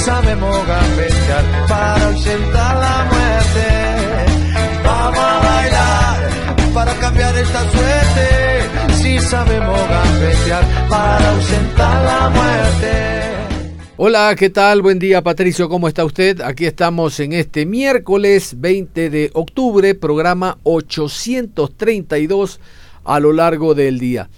Sabemos gambetear para ausentar la muerte. Vamos a bailar para cambiar esta suerte. Si sabemos gambetear para ausentar la muerte. Hola, ¿qué tal? Buen día, Patricio, ¿cómo está usted? Aquí estamos en este miércoles 20 de octubre, programa 832 a lo largo del día.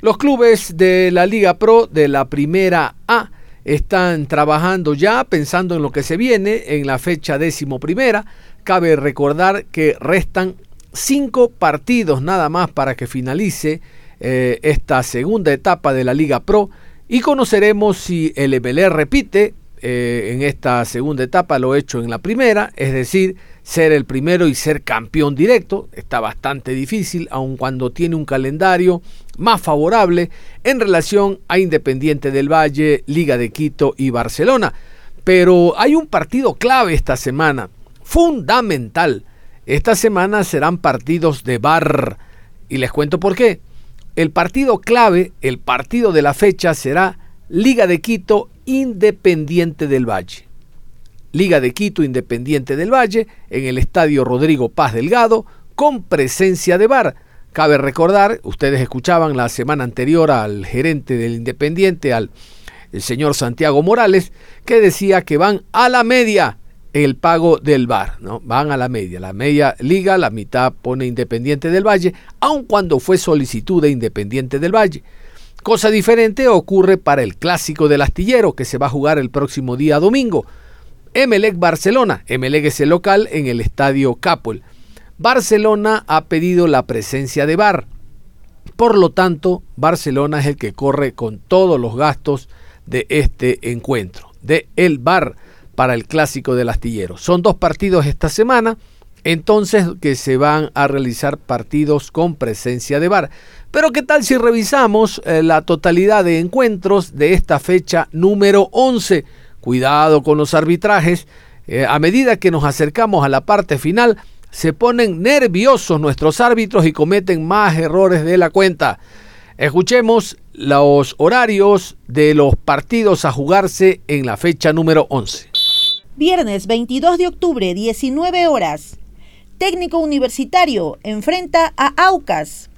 Los clubes de la Liga Pro de la Primera A están trabajando ya pensando en lo que se viene en la fecha décimo primera. Cabe recordar que restan cinco partidos nada más para que finalice eh, esta segunda etapa de la Liga Pro y conoceremos si el MLE repite eh, en esta segunda etapa lo hecho en la primera, es decir, ser el primero y ser campeón directo. Está bastante difícil, aun cuando tiene un calendario más favorable en relación a Independiente del Valle, Liga de Quito y Barcelona. Pero hay un partido clave esta semana, fundamental. Esta semana serán partidos de bar. Y les cuento por qué. El partido clave, el partido de la fecha será Liga de Quito Independiente del Valle. Liga de Quito Independiente del Valle en el Estadio Rodrigo Paz Delgado con presencia de VAR. Cabe recordar, ustedes escuchaban la semana anterior al gerente del Independiente, al el señor Santiago Morales, que decía que van a la media el pago del VAR, ¿no? Van a la media, la media liga, la mitad pone Independiente del Valle, aun cuando fue solicitud de Independiente del Valle. Cosa diferente ocurre para el clásico del astillero que se va a jugar el próximo día domingo. Emelec Barcelona. Emelec es el local en el estadio Capol. Barcelona ha pedido la presencia de VAR. Por lo tanto, Barcelona es el que corre con todos los gastos de este encuentro, de el VAR para el clásico del astillero. Son dos partidos esta semana, entonces que se van a realizar partidos con presencia de VAR. Pero ¿qué tal si revisamos eh, la totalidad de encuentros de esta fecha número 11? Cuidado con los arbitrajes. Eh, a medida que nos acercamos a la parte final, se ponen nerviosos nuestros árbitros y cometen más errores de la cuenta. Escuchemos los horarios de los partidos a jugarse en la fecha número 11. Viernes 22 de octubre, 19 horas. Técnico Universitario enfrenta a Aucas.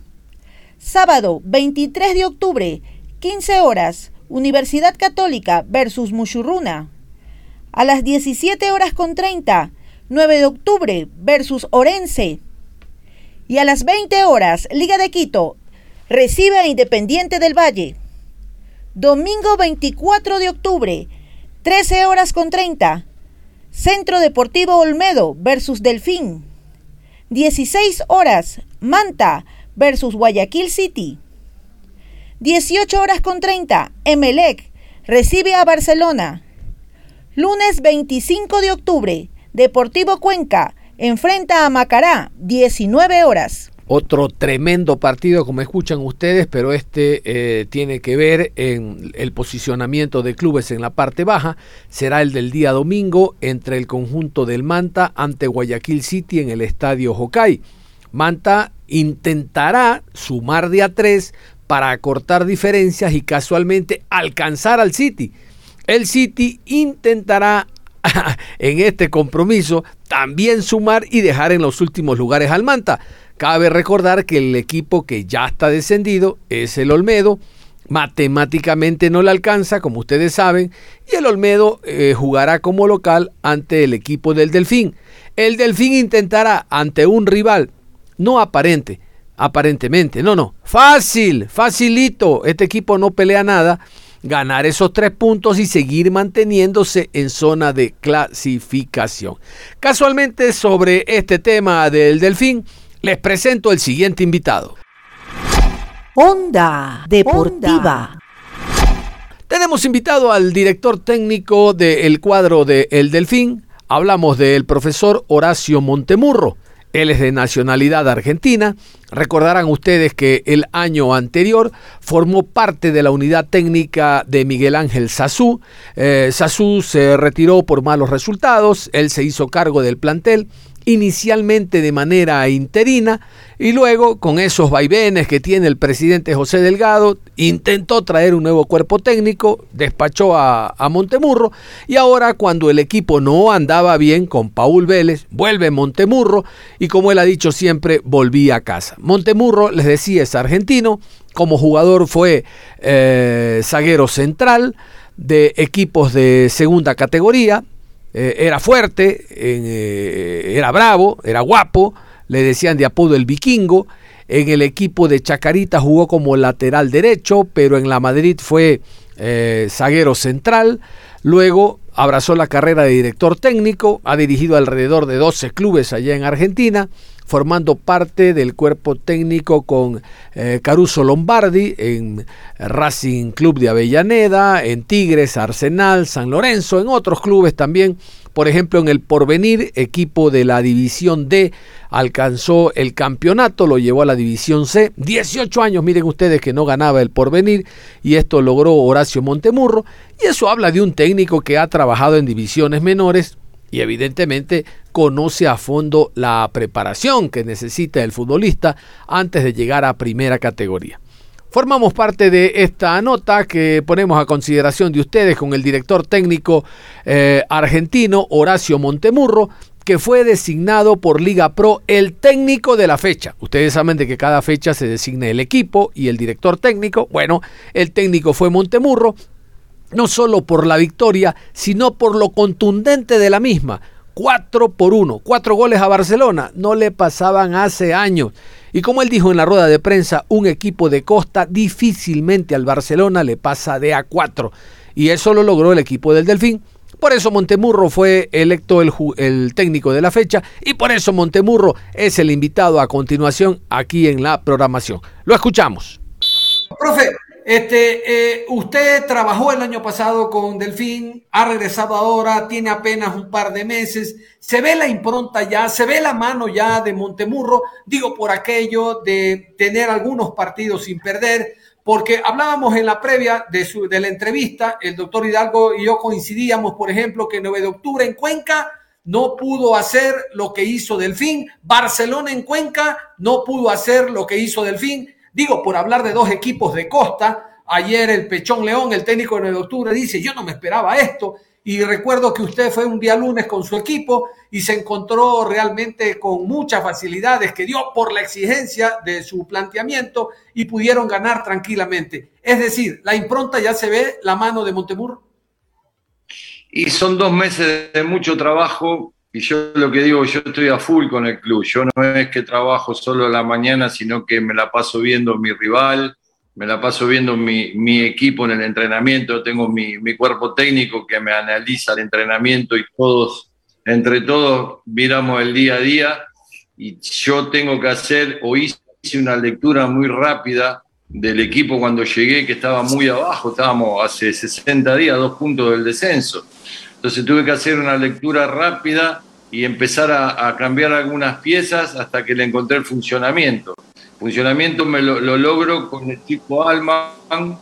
Sábado 23 de octubre, 15 horas, Universidad Católica versus Muchurruna. A las 17 horas con 30, 9 de octubre versus Orense. Y a las 20 horas, Liga de Quito recibe a Independiente del Valle. Domingo 24 de octubre, 13 horas con 30, Centro Deportivo Olmedo versus Delfín. 16 horas, Manta versus Guayaquil City. 18 horas con 30, Emelec recibe a Barcelona. Lunes 25 de octubre, Deportivo Cuenca enfrenta a Macará, 19 horas. Otro tremendo partido, como escuchan ustedes, pero este eh, tiene que ver en el posicionamiento de clubes en la parte baja. Será el del día domingo entre el conjunto del Manta ante Guayaquil City en el estadio Hokai. Manta intentará sumar de a tres para acortar diferencias y casualmente alcanzar al City. El City intentará en este compromiso también sumar y dejar en los últimos lugares al Manta. Cabe recordar que el equipo que ya está descendido es el Olmedo. Matemáticamente no le alcanza, como ustedes saben, y el Olmedo eh, jugará como local ante el equipo del Delfín. El Delfín intentará ante un rival no aparente, aparentemente, no, no, fácil, facilito, este equipo no pelea nada, ganar esos tres puntos y seguir manteniéndose en zona de clasificación. Casualmente sobre este tema del delfín, les presento el siguiente invitado. Onda Deportiva. Tenemos invitado al director técnico del cuadro de El Delfín. Hablamos del profesor Horacio Montemurro. Él es de nacionalidad argentina. Recordarán ustedes que el año anterior formó parte de la unidad técnica de Miguel Ángel Sazú. Eh, Sazú se retiró por malos resultados. Él se hizo cargo del plantel inicialmente de manera interina y luego con esos vaivenes que tiene el presidente José Delgado, intentó traer un nuevo cuerpo técnico, despachó a, Montemurro y ahora cuando el equipo no andaba bien con Paul Vélez, vuelve Montemurro y como él ha dicho siempre, volvía a casa. Montemurro, les decía, es argentino, como jugador fue eh, zaguero central de equipos de segunda categoría, eh, era fuerte, eh, era bravo, era guapo, le decían de apodo el vikingo. En el equipo de Chacarita jugó como lateral derecho, pero en la Madrid fue eh, zaguero central. Luego abrazó la carrera de director técnico, ha dirigido alrededor de 12 clubes allá en Argentina formando parte del cuerpo técnico con eh, Caruso Lombardi en Racing Club de Avellaneda, en Tigres, Arsenal, San Lorenzo, en otros clubes también. Por ejemplo, en el Porvenir, equipo de la División D, alcanzó el campeonato, lo llevó a la División C. 18 años, miren ustedes que no ganaba el Porvenir y esto logró Horacio Montemurro. Y eso habla de un técnico que ha trabajado en divisiones menores, y evidentemente conoce a fondo la preparación que necesita el futbolista antes de llegar a primera categoría. Formamos parte de esta nota que ponemos a consideración de ustedes con el director técnico eh, argentino Horacio Montemurro, que fue designado por Liga Pro el técnico de la fecha. Ustedes saben de que cada fecha se designa el equipo y el director técnico. Bueno, el técnico fue Montemurro, no solo por la victoria, sino por lo contundente de la misma. Cuatro por uno, cuatro goles a Barcelona, no le pasaban hace años. Y como él dijo en la rueda de prensa, un equipo de costa difícilmente al Barcelona le pasa de a cuatro. Y eso lo logró el equipo del Delfín. Por eso Montemurro fue electo el, el, técnico de la fecha y por eso Montemurro es el invitado a continuación aquí en la programación. Lo escuchamos. Profe, este, eh, usted trabajó el año pasado con Delfín, ha regresado ahora, tiene apenas un par de meses, se ve la impronta ya, se ve la mano ya de Montemurro, digo por aquello de tener algunos partidos sin perder, porque hablábamos en la previa de, su, de la entrevista, el doctor Hidalgo y yo coincidíamos, por ejemplo, que el 9 de octubre en Cuenca no pudo hacer lo que hizo Delfín, Barcelona en Cuenca no pudo hacer lo que hizo Delfín, Digo, por hablar de dos equipos de costa, ayer el Pechón León, el técnico de 9 de octubre, dice, yo no me esperaba esto. Y recuerdo que usted fue un día lunes con su equipo y se encontró realmente con muchas facilidades que dio por la exigencia de su planteamiento y pudieron ganar tranquilamente. Es decir, la impronta ya se ve la mano de Montemurro. Y son dos meses de mucho trabajo y yo lo que digo, yo estoy a full con el club. Yo no es que trabajo solo la mañana, sino que me la paso viendo mi rival, me la paso viendo mi, mi equipo en el entrenamiento. Tengo mi, mi, cuerpo técnico que me analiza el entrenamiento y todos, entre todos, miramos el día a día. Y yo tengo que hacer, o hice una lectura muy rápida del equipo cuando llegué, que estaba muy abajo, estábamos hace 60 días, dos puntos del descenso entonces tuve que hacer una lectura rápida y empezar a, cambiar algunas piezas hasta que le encontré el funcionamiento. Funcionamiento me lo, logro con el tipo Alman,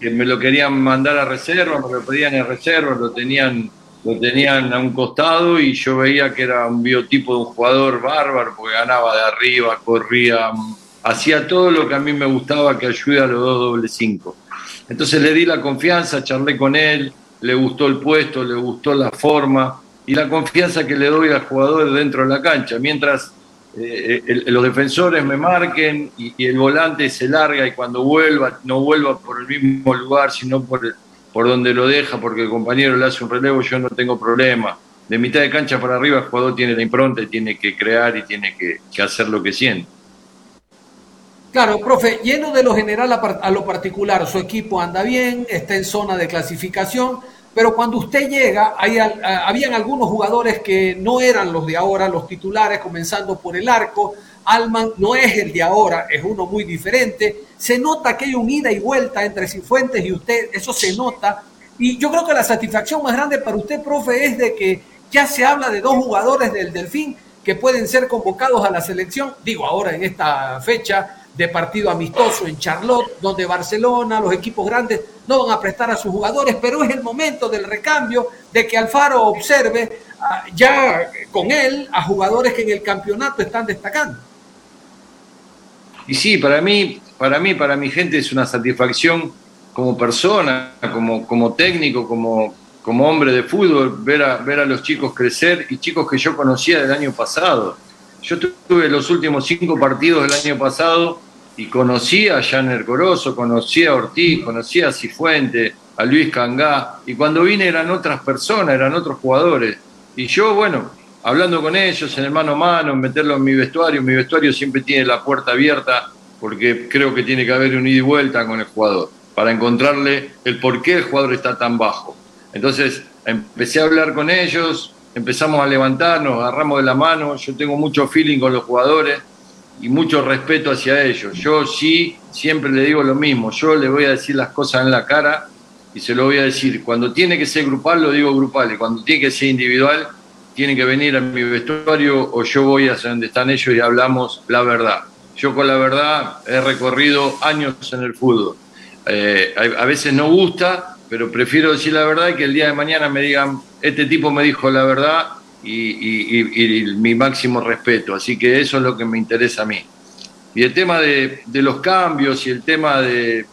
que me lo querían mandar a reserva, me lo pedían en reserva, lo tenían, lo tenían a un costado y yo veía que era un biotipo de un jugador bárbaro, porque ganaba de arriba, corría, hacía todo lo que a mí me gustaba que ayude a los dos doble cinco. Entonces le di la confianza, charlé con él, le gustó el puesto, le gustó la forma y la confianza que le doy al jugador dentro de la cancha. Mientras eh, los defensores me marquen y, el volante se larga y cuando vuelva, no vuelva por el mismo lugar, sino por, por donde lo deja, porque el compañero le hace un relevo, yo no tengo problema. De mitad de cancha para arriba el jugador tiene la impronta y tiene que crear y tiene que, que hacer lo que siente. Claro, profe, lleno de lo general a, lo particular, su equipo anda bien, está en zona de clasificación, pero cuando usted llega, hay, habían algunos jugadores que no eran los de ahora, los titulares, comenzando por el arco. Alman no es el de ahora, es uno muy diferente. Se nota que hay un ida y vuelta entre Cifuentes y usted, eso se nota. Y yo creo que la satisfacción más grande para usted, profe, es de que ya se habla de dos jugadores del Delfín que pueden ser convocados a la selección, digo ahora en esta fecha, de partido amistoso en Charlotte, donde Barcelona, los equipos grandes no van a prestar a sus jugadores, pero es el momento del recambio, de que Alfaro observe ah, ya con él a jugadores que en el campeonato están destacando. Y sí, para mí, para mí, para mi gente es una satisfacción como persona, como, como técnico, como, como hombre de fútbol, ver a, ver a los chicos crecer y chicos que yo conocía del año pasado yo tuve los últimos cinco partidos del año pasado y conocí a Janer Corozo, conocí a Ortiz, conocí a Cifuente, a Luis Cangá, y cuando vine eran otras personas, eran otros jugadores. Y yo, bueno, hablando con ellos en el mano a mano, meterlo en mi vestuario, mi vestuario siempre tiene la puerta abierta porque creo que tiene que haber un ida y vuelta con el jugador, para encontrarle el por qué el jugador está tan bajo. Entonces empecé a hablar con ellos, empezamos a levantarnos, agarramos de la mano, yo tengo mucho feeling con los jugadores y mucho respeto hacia ellos. Yo sí, siempre le digo lo mismo, yo le voy a decir las cosas en la cara y se lo voy a decir. Cuando tiene que ser grupal, lo digo grupal, y cuando tiene que ser individual, tiene que venir a mi vestuario o yo voy hacia donde están ellos y hablamos la verdad. Yo con la verdad he recorrido años en el fútbol. Eh, a veces no gusta, pero prefiero decir la verdad y que el día de mañana me digan, este tipo me dijo la verdad y, mi máximo respeto. Así que eso es lo que me interesa a mí. Y el tema de, los cambios y el tema de,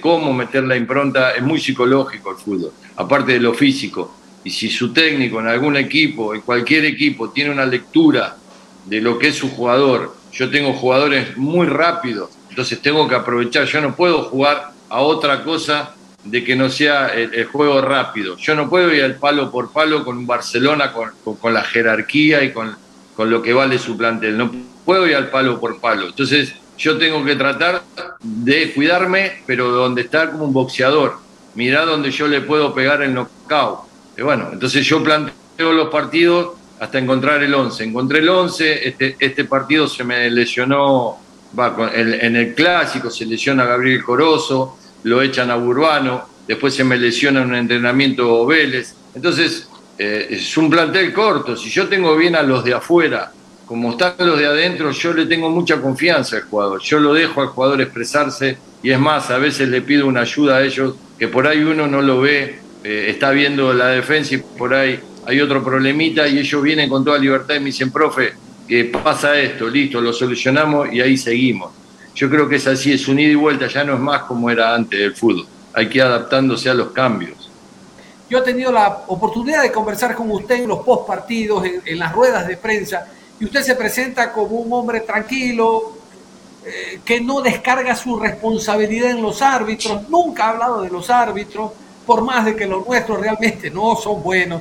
cómo meter la impronta es muy psicológico el fútbol, aparte de lo físico. Y si su técnico en algún equipo, en cualquier equipo, tiene una lectura de lo que es su jugador, yo tengo jugadores muy rápidos, entonces tengo que aprovechar, yo no puedo jugar a otra cosa de que no sea el, juego rápido. Yo no puedo ir al palo por palo con un Barcelona, con, la jerarquía y con, con, lo que vale su plantel. No puedo ir al palo por palo. Entonces yo tengo que tratar de cuidarme, pero donde estar como un boxeador. Mirá donde yo le puedo pegar el knockout. Y bueno, entonces yo planteo los partidos hasta encontrar el 11. Encontré el 11, este, este partido se me lesionó, en el clásico se lesiona Gabriel Corozo, lo echan a Burbano, después se me lesiona en un entrenamiento Vélez. Entonces, eh, es un plantel corto. Si yo tengo bien a los de afuera, como están los de adentro, yo le tengo mucha confianza al jugador. Yo lo dejo al jugador expresarse y es más, a veces le pido una ayuda a ellos que por ahí uno no lo ve, eh, está viendo la defensa y por ahí hay otro problemita y ellos vienen con toda libertad y me dicen, profe, que pasa esto, listo, lo solucionamos y ahí seguimos. Yo creo que es así, es un ida y vuelta, ya no es más como era antes del fútbol. Hay que ir adaptándose a los cambios. Yo he tenido la oportunidad de conversar con usted en los post partidos, en, las ruedas de prensa, y usted se presenta como un hombre tranquilo, eh, que no descarga su responsabilidad en los árbitros, nunca ha hablado de los árbitros, por más de que los nuestros realmente no son buenos.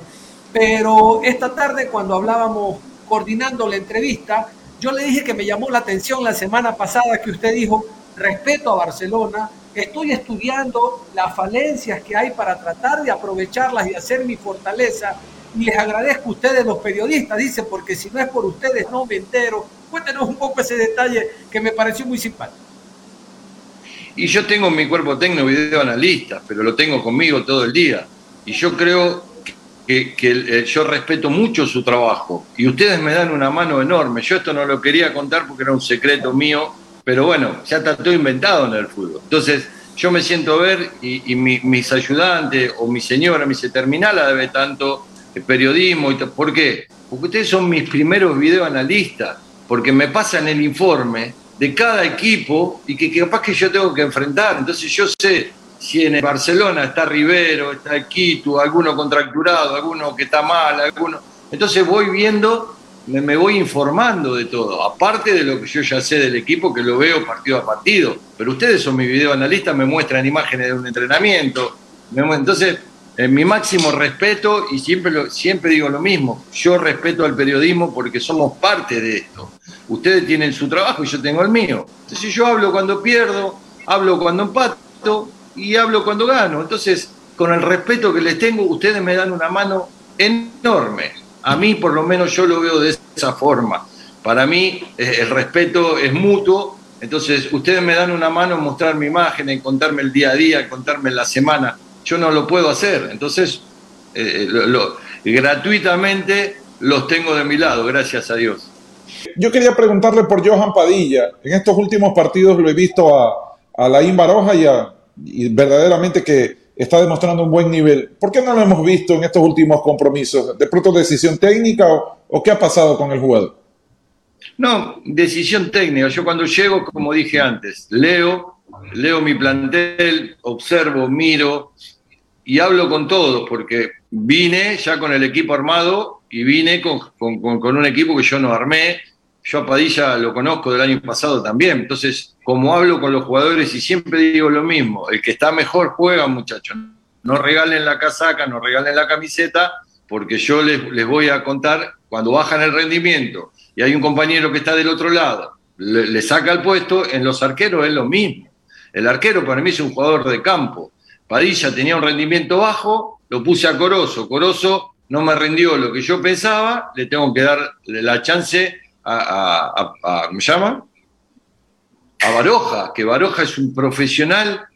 Pero esta tarde, cuando hablábamos coordinando la entrevista, yo le dije que me llamó la atención la semana pasada que usted dijo, respeto a Barcelona, estoy estudiando las falencias que hay para tratar de aprovecharlas y hacer mi fortaleza. Y les agradezco a ustedes los periodistas, dice, porque si no es por ustedes no me entero. Cuéntenos un poco ese detalle que me pareció muy simpático. Y yo tengo en mi cuerpo técnico video analista, pero lo tengo conmigo todo el día. Y yo creo que, eh, yo respeto mucho su trabajo y ustedes me dan una mano enorme. Yo esto no lo quería contar porque era un secreto mío, pero bueno, ya está todo inventado en el fútbol. Entonces, yo me siento ver y, mis ayudantes o mi señora me dice, terminala tanto el periodismo. Y ¿Por qué? Porque ustedes son mis primeros videoanalistas, porque me pasan el informe de cada equipo y que capaz que yo tengo que enfrentar. Entonces yo sé si en Barcelona está Rivero, está Quito, alguno contracturado, alguno que está mal, alguno. Entonces voy viendo, me, voy informando de todo, aparte de lo que yo ya sé del equipo, que lo veo partido a partido. Pero ustedes son mis videoanalistas, me muestran imágenes de un entrenamiento. entonces, en mi máximo respeto y siempre, lo, siempre digo lo mismo, yo respeto al periodismo porque somos parte de esto. Ustedes tienen su trabajo y yo tengo el mío. Entonces yo hablo cuando pierdo, hablo cuando empato y hablo cuando gano. Entonces, con el respeto que les tengo, ustedes me dan una mano enorme. A mí por lo menos yo lo veo de esa forma. Para mí eh, el respeto es mutuo, entonces ustedes me dan una mano en mostrar mi imagen, en contarme el día a día, en contarme la semana. Yo no lo puedo hacer, entonces eh, gratuitamente los tengo de mi lado, gracias a Dios. Yo quería preguntarle por Johan Padilla. En estos últimos partidos lo he visto a, a Laín Baroja y, y verdaderamente que está demostrando un buen nivel. ¿Por qué no lo hemos visto en estos últimos compromisos? ¿De pronto decisión técnica o qué ha pasado con el jugador? No, decisión técnica. Yo cuando llego, como dije antes, leo, leo mi plantel, observo, miro y hablo con todos, porque vine ya con el equipo armado y vine con, un equipo que yo no armé. Yo a Padilla lo conozco del año pasado también. Entonces, como hablo con los jugadores y siempre digo lo mismo, el que está mejor juega, muchachos. No regalen la casaca, no regalen la camiseta, porque yo les, les voy a contar cuando bajan el rendimiento y hay un compañero que está del otro lado, le, saca el puesto, en los arqueros es lo mismo. El arquero para mí es un jugador de campo. Padilla tenía un rendimiento bajo, lo puse a Corozo. Corozo no me rindió lo que yo pensaba, le tengo que dar la chance a, a, ¿cómo se llama? A Baroja, que Baroja es un profesional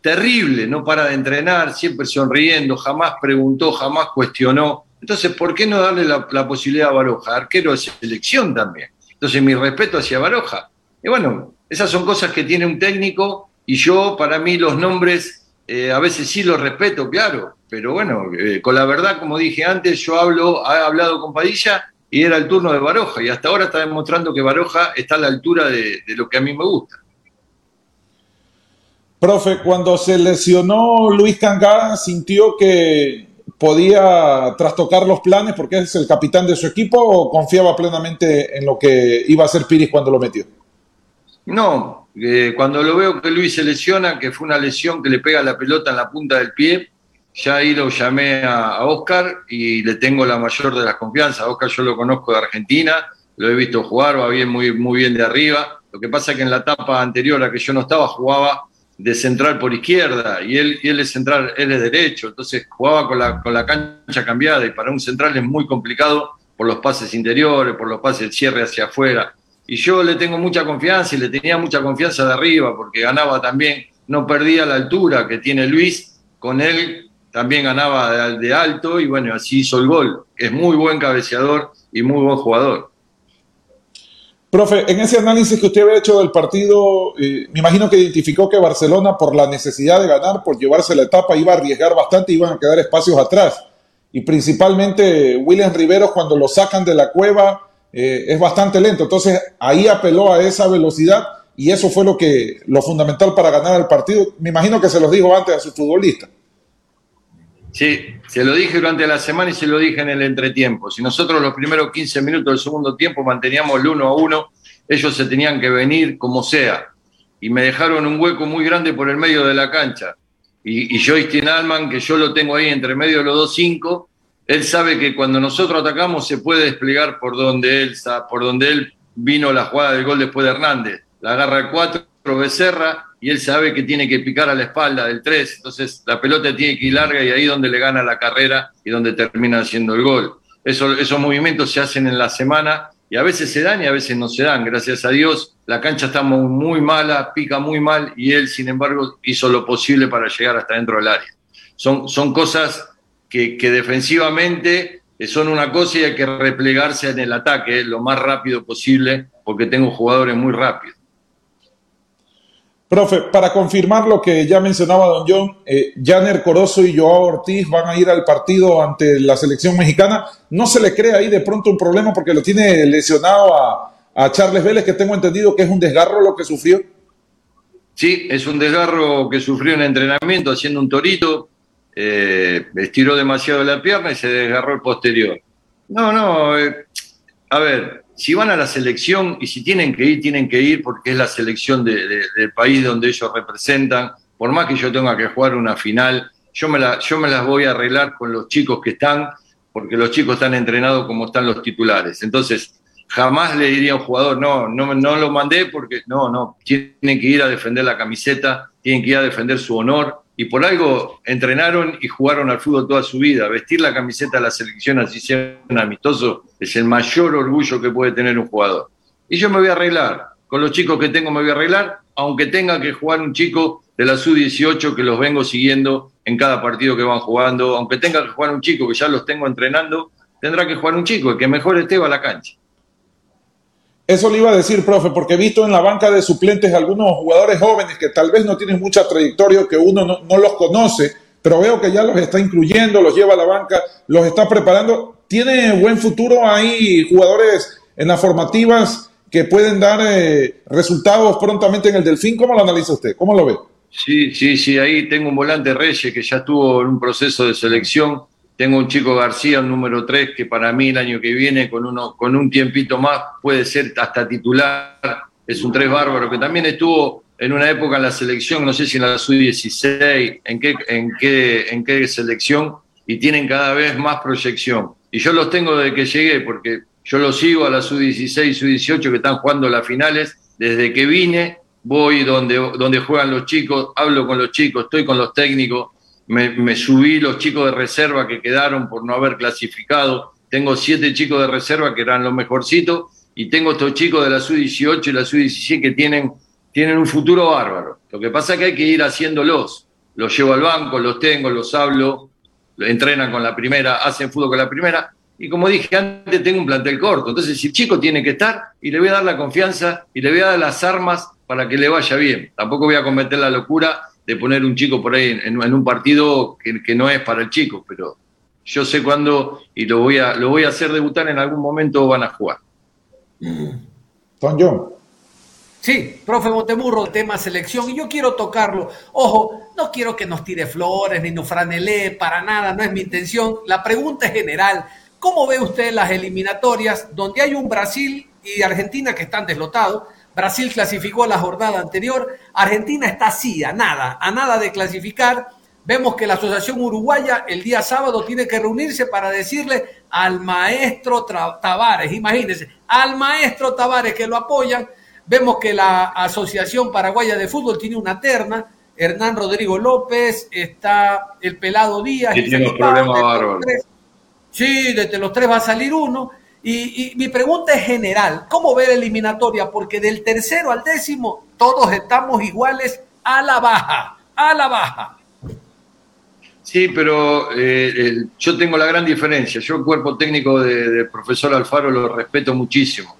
terrible, no para de entrenar, siempre sonriendo, jamás preguntó, jamás cuestionó. Entonces, ¿por qué no darle la, posibilidad a Baroja? Arquero de selección también. Entonces, mi respeto hacia Baroja. Y bueno, esas son cosas que tiene un técnico y yo, para mí, los nombres eh, a veces sí los respeto, claro, pero bueno, eh, con la verdad, como dije antes, yo hablo, he hablado con Padilla y era el turno de Baroja y hasta ahora está demostrando que Baroja está a la altura de, de lo que a mí me gusta. Profe, cuando se lesionó Luis Cangá, sintió que podía trastocar los planes porque es el capitán de su equipo o confiaba plenamente en lo que iba a hacer Piris cuando lo metió? No, cuando lo veo que Luis se lesiona, que fue una lesión que le pega la pelota en la punta del pie, ya ahí lo llamé a, Oscar y le tengo la mayor de las confianzas. Oscar yo lo conozco de Argentina, lo he visto jugar, va bien, muy, muy bien de arriba. Lo que pasa es que en la etapa anterior a que yo no estaba, jugaba de central por izquierda y él, él es central, él es derecho, entonces jugaba con la, con la cancha cambiada y para un central es muy complicado por los pases interiores, por los pases de cierre hacia afuera. Y yo le tengo mucha confianza y le tenía mucha confianza de arriba porque ganaba también, no perdía la altura que tiene Luis, con él también ganaba de, alto y bueno, así hizo el gol. Es muy buen cabeceador y muy buen jugador. Profe, en ese análisis que usted había hecho del partido, eh, me imagino que identificó que Barcelona, por la necesidad de ganar, por llevarse la etapa, iba a arriesgar bastante y iban a quedar espacios atrás. Y principalmente William Riveros, cuando lo sacan de la cueva, eh, es bastante lento. Entonces ahí apeló a esa velocidad y eso fue lo, que, lo fundamental para ganar el partido. Me imagino que se los dijo antes a su futbolista. Sí, se lo dije durante la semana y se lo dije en el entretiempo. Si nosotros los primeros 15 minutos del segundo tiempo manteníamos el 1 a 1, ellos se tenían que venir como sea. Y me dejaron un hueco muy grande por el medio de la cancha. Y, y Joystick Alman, que yo lo tengo ahí entre medio de los dos cinco, él sabe que cuando nosotros atacamos se puede desplegar por donde él, por donde él vino la jugada del gol después de Hernández. La agarra el 4, Becerra, y él sabe que tiene que picar a la espalda del 3, entonces la pelota tiene que ir larga y ahí es donde le gana la carrera y donde termina haciendo el gol. Eso, esos movimientos se hacen en la semana y a veces se dan y a veces no se dan. Gracias a Dios, la cancha está muy, mala, pica muy mal y él, sin embargo, hizo lo posible para llegar hasta dentro del área. Son, cosas que, que defensivamente son una cosa y hay que replegarse en el ataque lo más rápido posible porque tengo jugadores muy rápidos. Profe, para confirmar lo que ya mencionaba don John, eh, Janer Corozo y Joao Ortiz van a ir al partido ante la selección mexicana. ¿No se le cree ahí de pronto un problema porque lo tiene lesionado a, Charles Vélez, que tengo entendido que es un desgarro lo que sufrió? Sí, es un desgarro que sufrió en entrenamiento haciendo un torito, eh, estiró demasiado la pierna y se desgarró el posterior. No, no, eh, a ver, si van a la selección y si tienen que ir, tienen que ir porque es la selección del país donde ellos representan. Por más que yo tenga que jugar una final yo me, las voy a arreglar con los chicos que están, porque los chicos están entrenados como están los titulares. Entonces, jamás le diría a un jugador, no, no, no lo mandé porque no, no, tienen que ir a defender la camiseta, tienen que ir a defender su honor. Y por algo entrenaron y jugaron al fútbol toda su vida. Vestir la camiseta de la selección así sea un amistoso es el mayor orgullo que puede tener un jugador. Y yo me voy a arreglar. Con los chicos que tengo me voy a arreglar, aunque tenga que jugar un chico de la sub-18 que los vengo siguiendo en cada partido que van jugando, aunque tenga que jugar un chico que ya los tengo entrenando, tendrá que jugar un chico, el que mejor esté va a la cancha. Eso le iba a decir, profe, porque he visto en la banca de suplentes algunos jugadores jóvenes que tal vez no tienen mucha trayectoria, que uno no, los conoce, pero veo que ya los está incluyendo, los lleva a la banca, los está preparando. ¿Tiene buen futuro ahí jugadores en las formativas que pueden dar eh, resultados prontamente en el Delfín? ¿Cómo lo analiza usted? ¿Cómo lo ve? Sí, sí, sí, ahí tengo un volante Reyes que ya estuvo en un proceso de selección tengo un chico García, un número 3, que para mí el año que viene, con, uno, con un tiempito más, puede ser hasta titular. Es un 3 bárbaro, que también estuvo en una época en la selección, no sé si en la sub-16, en qué, en, qué, en qué selección, y tienen cada vez más proyección. Y yo los tengo desde que llegué, porque yo los sigo a la sub-16 y sub-18 que están jugando las finales. Desde que vine, voy donde, donde juegan los chicos, hablo con los chicos, estoy con los técnicos me, subí los chicos de reserva que quedaron por no haber clasificado. Tengo siete chicos de reserva que eran los mejorcitos y tengo estos chicos de la SU-18 y la SU-17 que tienen, tienen un futuro bárbaro. Lo que pasa es que hay que ir haciéndolos. Los llevo al banco, los tengo, los hablo, entrenan con la primera, hacen fútbol con la primera. Y como dije antes, tengo un plantel corto. Entonces, el chico tiene que estar y le voy a dar la confianza y le voy a dar las armas para que le vaya bien. Tampoco voy a cometer la locura de poner un chico por ahí en, un partido que, no es para el chico, pero yo sé cuándo y lo voy a, lo voy a hacer debutar en algún momento van a jugar. Don John. Sí, profe Montemurro, tema selección, y yo quiero tocarlo. Ojo, no quiero que nos tire flores ni nos franele, para nada, no es mi intención. La pregunta es general. ¿Cómo ve usted las eliminatorias donde hay un Brasil y Argentina que están deslotados? Brasil clasificó a la jornada anterior, Argentina está así, a nada, a nada de clasificar. Vemos que la Asociación Uruguaya el día sábado tiene que reunirse para decirle al maestro Tavares, imagínense, al maestro Tavares que lo apoyan. Vemos que la Asociación Paraguaya de Fútbol tiene una terna, Hernán Rodrigo López, está el Pelado Díaz. Y tiene un problema Sí, desde los tres va a salir uno. Y, mi pregunta es general, ¿cómo ver eliminatoria? Porque del tercero al décimo todos estamos iguales a la baja, a la baja. Sí, pero eh, yo tengo la gran diferencia. Yo el cuerpo técnico del profesor Alfaro lo respeto muchísimo.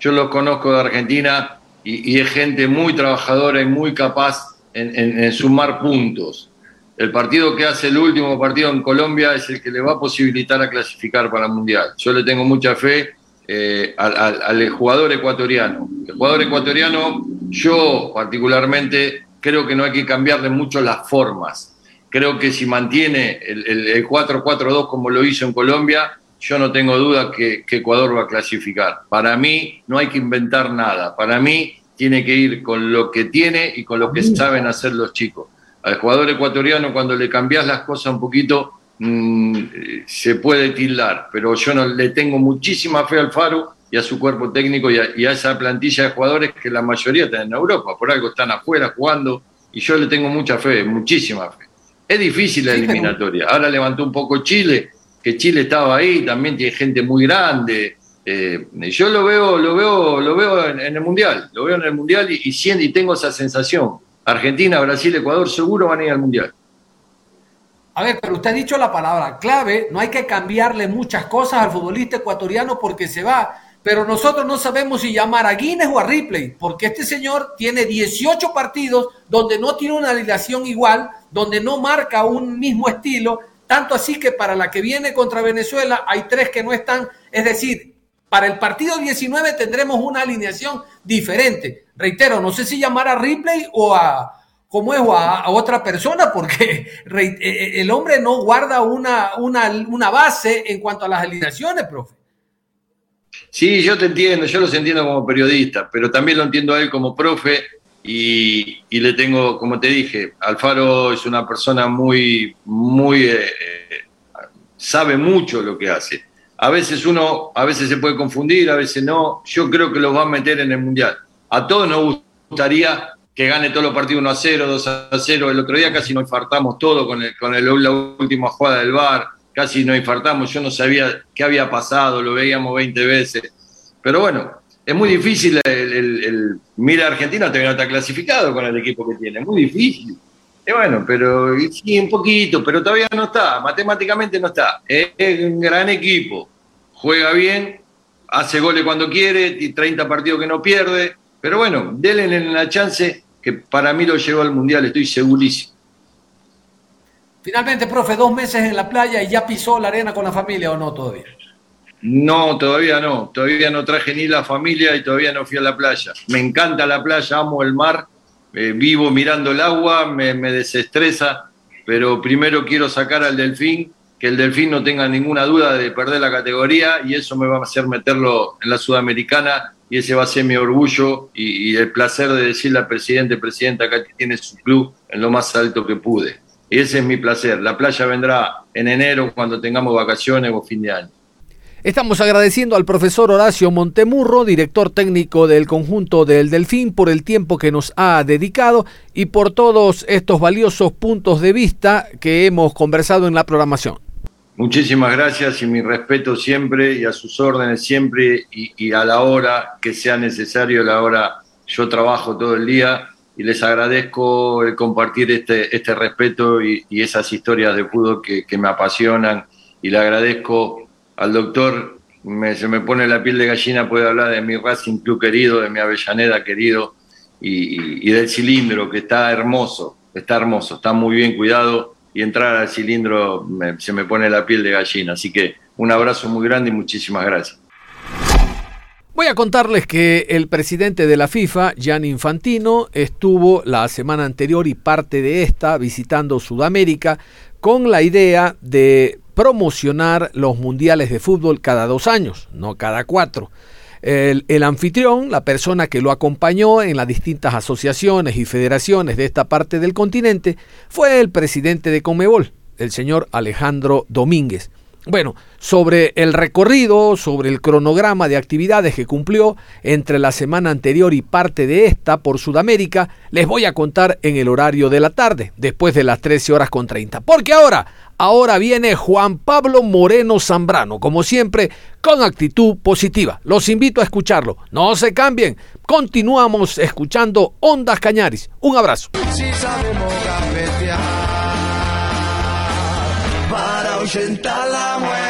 Yo lo conozco de Argentina y, es gente muy trabajadora y muy capaz en sumar puntos el partido que hace el último partido en Colombia es el que le va a posibilitar a clasificar para el Mundial. Yo le tengo mucha fe eh, al, jugador ecuatoriano. El jugador ecuatoriano, yo particularmente creo que no hay que cambiarle mucho las formas. Creo que si mantiene el, 4-4-2 como lo hizo en Colombia, yo no tengo duda que, que Ecuador va a clasificar. Para mí no hay que inventar nada. Para mí tiene que ir con lo que tiene y con lo que saben hacer los chicos al jugador ecuatoriano cuando le cambias las cosas un poquito mm, se puede tildar, pero yo no le tengo muchísima fe al Faro y a su cuerpo técnico y a, esa plantilla de jugadores que la mayoría están en Europa, por algo están afuera jugando y yo le tengo mucha fe, muchísima fe. Es difícil la eliminatoria. Ahora levantó un poco Chile, que Chile estaba ahí, también tiene gente muy grande. Eh, yo lo veo, lo veo, lo veo en, el mundial, lo veo en el mundial y, y, y tengo esa sensación Argentina, Brasil, Ecuador seguro van a ir al Mundial. A ver, pero usted ha dicho la palabra clave, no hay que cambiarle muchas cosas al futbolista ecuatoriano porque se va, pero nosotros no sabemos si llamar a Guinness o a Ripley, porque este señor tiene 18 partidos donde no tiene una alineación igual, donde no marca un mismo estilo, tanto así que para la que viene contra Venezuela hay tres que no están, es decir, para el partido 19 tendremos una alineación diferente. Reitero, no sé si llamar a Ripley o a, como es, a, otra persona, porque eh, eh, el hombre no guarda una, una, base en cuanto a las alineaciones, profe. Sí, yo te entiendo, yo los entiendo como periodista, pero también lo entiendo a él como profe y, le tengo, como te dije, Alfaro es una persona muy, muy, eh, sabe mucho lo que hace. A veces uno, a veces se puede confundir, a veces no. Yo creo que los va a meter en el Mundial. A todos nos gustaría que gane todos los partidos 1 a 0, 2 a 0. El otro día casi nos infartamos todo con, el, con el, la última jugada del VAR, casi nos infartamos. Yo no sabía qué había pasado, lo veíamos 20 veces. Pero bueno, es muy difícil. El, mira, Argentina todavía no está clasificado con el equipo que tiene, muy difícil. Y bueno, pero sí, un poquito, pero todavía no está, matemáticamente no está. Es un gran equipo, juega bien, hace goles cuando quiere, y 30 partidos que no pierde. Pero bueno, denle la chance que para mí lo llevó al Mundial, estoy segurísimo. Finalmente, profe, dos meses en la playa y ya pisó la arena con la familia o no todavía. No, todavía no. Todavía no traje ni la familia y todavía no fui a la playa. Me encanta la playa, amo el mar, eh, vivo mirando el agua, me, me, desestresa, pero primero quiero sacar al delfín, que el delfín no tenga ninguna duda de perder la categoría y eso me va a hacer meterlo en la sudamericana y ese va a ser mi orgullo y, el placer de decirle al presidente, presidenta, acá tiene su club en lo más alto que pude. Y ese es mi placer. La playa vendrá en enero cuando tengamos vacaciones o fin de año. Estamos agradeciendo al profesor Horacio Montemurro, director técnico del conjunto del Delfín, por el tiempo que nos ha dedicado y por todos estos valiosos puntos de vista que hemos conversado en la programación. Muchísimas gracias y mi respeto siempre y a sus órdenes siempre y, a la hora que sea necesario, la hora yo trabajo todo el día y les agradezco el compartir este, este respeto y, esas historias de fútbol que, me apasionan y le agradezco al doctor, se me pone la piel de gallina, puede hablar de mi Racing Club querido, de mi Avellaneda querido y, y del cilindro que está hermoso, está hermoso, está muy bien cuidado y entrar al cilindro se me pone la piel de gallina. Así que un abrazo muy grande y muchísimas gracias. Voy a contarles que el presidente de la FIFA, Gianni Infantino, estuvo la semana anterior y parte de esta visitando Sudamérica con la idea de promocionar los mundiales de fútbol cada dos años, no cada cuatro. El, anfitrión, la persona que lo acompañó en las distintas asociaciones y federaciones de esta parte del continente, fue el presidente de Comebol, el señor Alejandro Domínguez. Bueno, sobre el recorrido, sobre el cronograma de actividades que cumplió entre la semana anterior y parte de esta por Sudamérica, les voy a contar en el horario de la tarde, después de las 13 horas con 30. Porque ahora Ahora viene Juan Pablo Moreno Zambrano, como siempre, con actitud positiva. Los invito a escucharlo. No se cambien. Continuamos escuchando Ondas Cañaris. Un abrazo. Para la muerte.